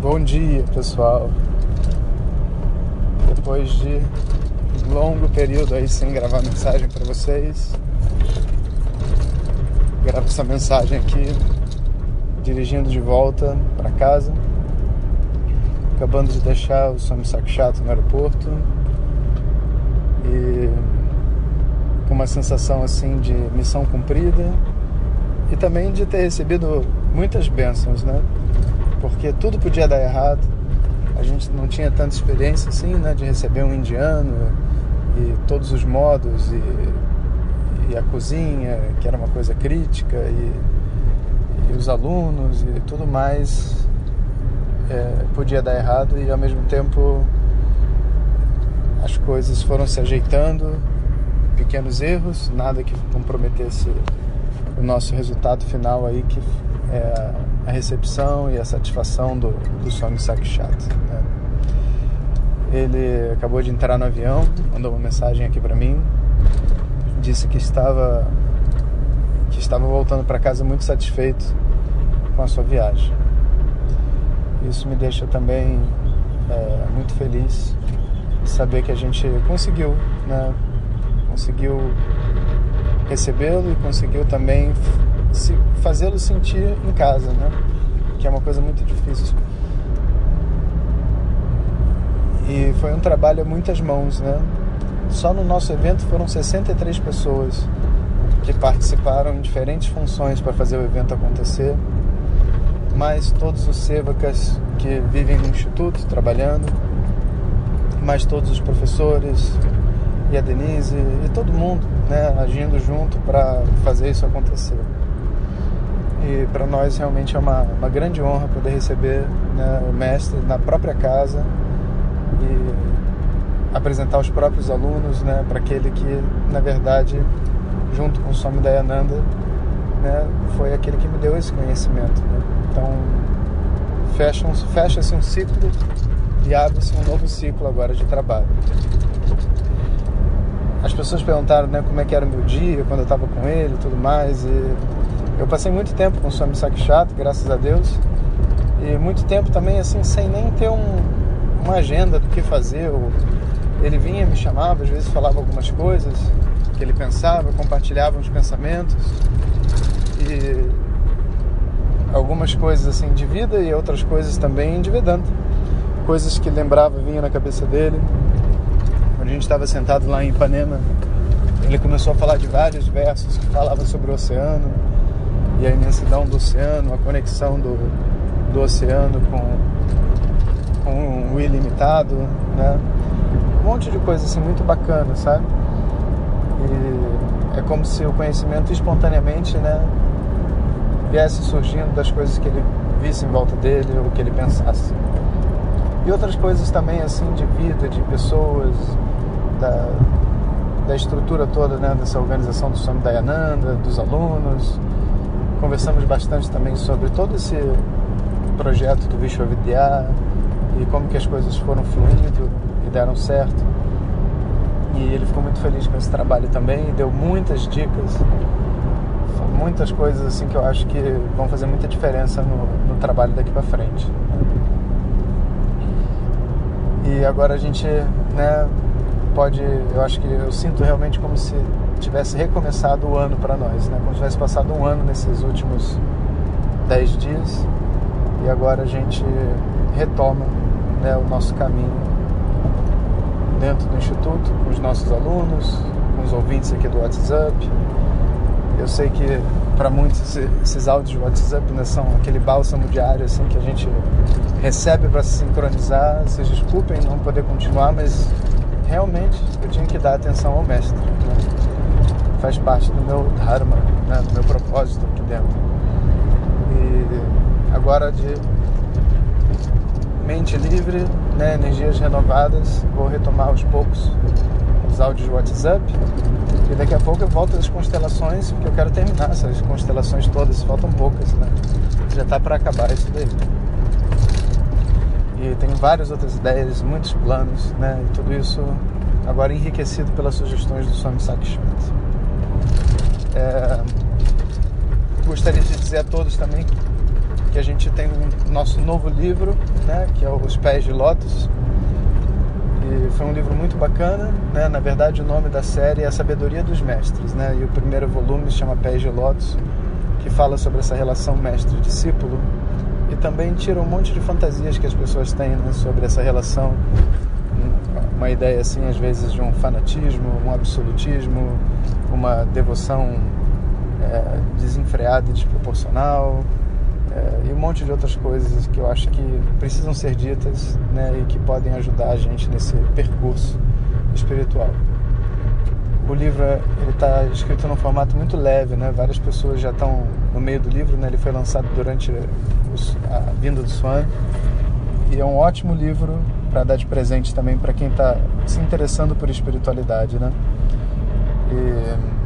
Bom dia, pessoal. Depois de um longo período aí sem gravar mensagem para vocês, gravo essa mensagem aqui dirigindo de volta para casa, acabando de deixar o Swami Sakshat no aeroporto e com uma sensação assim de missão cumprida e também de ter recebido muitas bênçãos, né? Porque tudo podia dar errado. A gente não tinha tanta experiência assim, né, de receber um indiano e todos os modos e, e a cozinha, que era uma coisa crítica e, e os alunos e tudo mais é, podia dar errado e ao mesmo tempo as coisas foram se ajeitando, pequenos erros, nada que comprometesse o nosso resultado final aí que é a recepção e a satisfação do, do Swami Sakshat. Né? Ele acabou de entrar no avião, mandou uma mensagem aqui para mim, disse que estava que estava voltando para casa muito satisfeito com a sua viagem. Isso me deixa também é, muito feliz saber que a gente conseguiu, né? Conseguiu recebê-lo e conseguiu também fazê-lo sentir em casa, né? Que é uma coisa muito difícil. E foi um trabalho a muitas mãos, né? Só no nosso evento foram 63 pessoas que participaram em diferentes funções para fazer o evento acontecer, mais todos os sevacas que vivem no instituto trabalhando, mais todos os professores e a Denise e todo mundo, né, agindo junto para fazer isso acontecer. E para nós realmente é uma, uma grande honra poder receber né, o mestre na própria casa e apresentar os próprios alunos né, para aquele que, na verdade, junto com o Swami Dayananda, né, foi aquele que me deu esse conhecimento. Né? Então, fecha-se fecha um ciclo e abre-se um novo ciclo agora de trabalho. As pessoas perguntaram né, como é que era o meu dia quando eu estava com ele e tudo mais. E eu passei muito tempo com o Swami Sakshat, graças a Deus, e muito tempo também assim sem nem ter um, uma agenda do que fazer. Ele vinha, me chamava, às vezes falava algumas coisas que ele pensava, compartilhava uns pensamentos e algumas coisas assim de vida e outras coisas também de Vedanta. Coisas que lembrava vinha na cabeça dele. Quando a gente estava sentado lá em Ipanema, ele começou a falar de vários versos que falavam sobre o oceano e a imensidão do oceano, a conexão do, do oceano com, com o ilimitado, né? Um monte de coisa assim muito bacana, sabe? E é como se o conhecimento espontaneamente, né, viesse surgindo das coisas que ele visse em volta dele ou que ele pensasse. E outras coisas também assim de vida, de pessoas, da, da estrutura toda né, dessa organização do Swami Dayananda, dos alunos, Conversamos bastante também sobre todo esse projeto do Vishwavidya e como que as coisas foram fluindo e deram certo. E ele ficou muito feliz com esse trabalho também e deu muitas dicas, muitas coisas assim que eu acho que vão fazer muita diferença no, no trabalho daqui para frente. E agora a gente, né, pode, eu acho que eu sinto realmente como se tivesse recomeçado o ano para nós, né? Como se tivesse passado um ano nesses últimos dez dias e agora a gente retoma né, o nosso caminho dentro do Instituto, com os nossos alunos, com os ouvintes aqui do WhatsApp Eu sei que para muitos esses áudios de WhatsApp né, são aquele bálsamo diário assim que a gente recebe para se sincronizar. Vocês desculpem não poder continuar, mas realmente eu tinha que dar atenção ao mestre. Né? Faz parte do meu dharma, né? do meu propósito aqui dentro. E agora de mente livre, né? energias renovadas, vou retomar aos poucos os áudios de WhatsApp. E daqui a pouco eu volto às constelações, porque eu quero terminar essas constelações todas, faltam poucas, né? Já está para acabar isso daí. E tenho várias outras ideias, muitos planos, né? E tudo isso agora enriquecido pelas sugestões do Swami Sakshmat. É... Gostaria de dizer a todos também que a gente tem o um nosso novo livro, né? Que é Os Pés de Lótus e foi um livro muito bacana, né? Na verdade, o nome da série é A Sabedoria dos Mestres, né? E o primeiro volume se chama Pés de Lótus, que fala sobre essa relação mestre-discípulo e também tira um monte de fantasias que as pessoas têm né? sobre essa relação. Uma ideia, assim, às vezes, de um fanatismo, um absolutismo, uma devoção é, desenfreada e desproporcional, é, e um monte de outras coisas que eu acho que precisam ser ditas né, e que podem ajudar a gente nesse percurso espiritual. O livro ele está escrito num formato muito leve, né? Várias pessoas já estão no meio do livro, né? Ele foi lançado durante a vinda do Swan e é um ótimo livro para dar de presente também para quem está se interessando por espiritualidade, né? E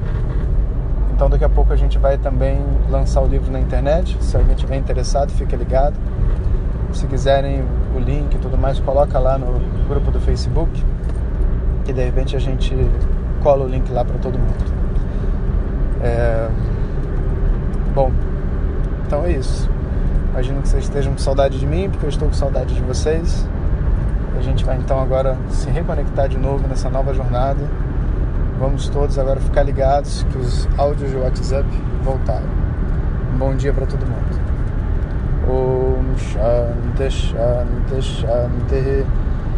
então daqui a pouco a gente vai também lançar o livro na internet. Se alguém tiver interessado, fique ligado. Se quiserem o link e tudo mais, coloca lá no grupo do Facebook, que de repente a gente cola o link lá para todo mundo. É... Bom, então é isso. Imagino que vocês estejam com saudade de mim, porque eu estou com saudade de vocês. A gente vai então agora se reconectar de novo nessa nova jornada Vamos todos agora ficar ligados que os áudios de WhatsApp voltaram. Um bom dia para todo mundo. Om Shanti Shanti Shanti